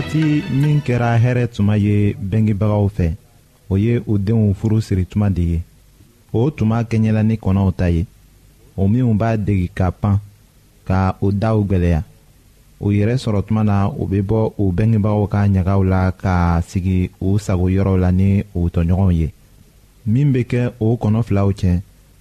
wagati min kɛra hɛrɛ tuma ye bɛngebagaw fɛ o ye u denw furu siri tuma de ye o tuma kɛɲɛla ni kɔnɔw ta ye o minnu b'a degi ka pan ka o daw gwɛlɛya u yɛrɛ sɔrɔ tuma na u bɛ bɔ u bɛngebagaw ka ɲagaw la ka sigi u sago yɔrɔw la ni u tɔɲɔgɔnw ye min bɛ kɛ o kɔnɔ filaw cɛ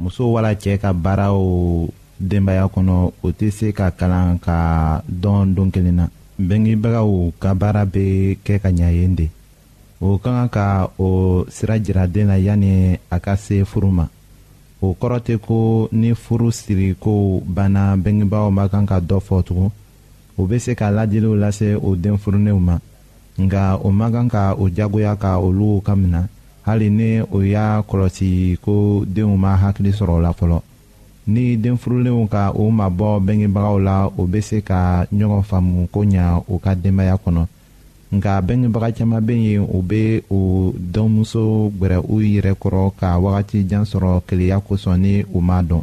muso wala cɛ ka baaraw denbaya kɔnɔ o tɛ se ka kalan ka dɔn don kelen na bɛngebagaw ka baara bɛ kɛ ka ɲa yen de o ka kan ka o sira jira den na yanni a ka se furu ma o kɔrɔ tɛ ko ni furu sirikow banna bɛngebagaw ma kan ka dɔ fɔ tugun o bɛ se ka ladiliw lase o den furunenw ma nka o man kan ka o jagoya ka olu ka minɛ hali ni o y'a kɔlɔsi ko denw ma hakili sɔrɔ o la fɔlɔ ni den furulenw ka o mabɔ bɛngebagaw la o bɛ se ka ɲɔgɔn faamu ko ɲa u ka denbaya kɔnɔ nka bɛngebaga caman bɛ yen u bɛ u dɔnmuso gɛrɛ u yɛrɛ kɔrɔ ka wagati jan sɔrɔ keleya kosɔn ni u m'a dɔn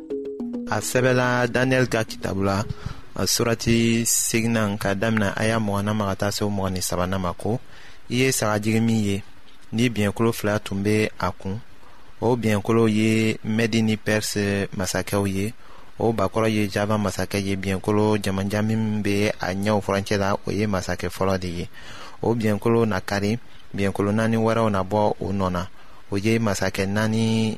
a sɛbɛla daniyɛli ka kitabu la a surati seginan ka damina a y'a mɔgɔna ma ka taa se o mɔgɔ ni sabana ma ko i ye sagajigi min ye ni biɲɛkolo fila tun bɛ a kun o biɲɛkolo ye mɛdi ni pɛrisi masakɛw ye o bakɔrɔ ye java masakɛ ye biɲɛkolo jamanja min bɛ a ɲɛw furancɛ la o ye masakɛ fɔlɔ de ye o biɲɛkolo na kari biɲɛkolo naani wɛrɛw na bɔ o nɔ na o ye masakɛ naani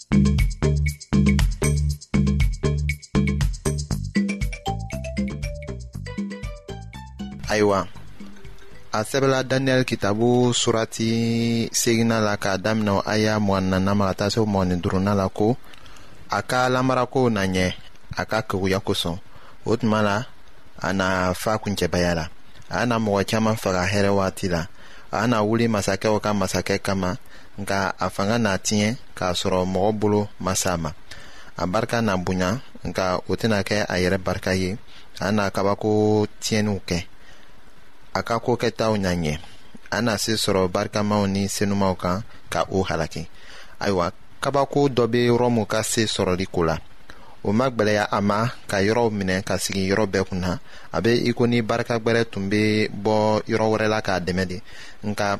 ayiwa a sɛbɛla daniyɛli kitabu surati segina la k'a daminɛ a y'a mɔgɔ nana ma ka taa se mɔgɔ ni duruna la ko a ka lamarakow na ɲɛ a ka keguya kosɔn o tuma la a na fa kuncɛbaya la a na mɔgɔ caman faga hɛrɛ waati la a na wuli masakɛw ka masakɛ kama nka a fanga n'a tiɲɛ k'a sɔrɔ mɔgɔ bolo ma sa ma a barika n'a bonya nka o tɛna kɛ a yɛrɛ barika ye a n'a kabako tiɲɛniw kɛ a ka ko kɛtaw ɲa ɲɛ a na se sɔrɔ barikamaw ni senumaw kan ka o halaki ayiwa kabako dɔ bɛ rɔmu ka se sɔrɔli ko la o ma gwɛlɛya a ma ka yɔrɔw minɛ ka sigi yɔrɔ bɛɛ kun na a bɛ i ko ni barika gwɛrɛ tun bɛ bɔ yɔrɔ wɛrɛ la k'a dɛmɛ de nka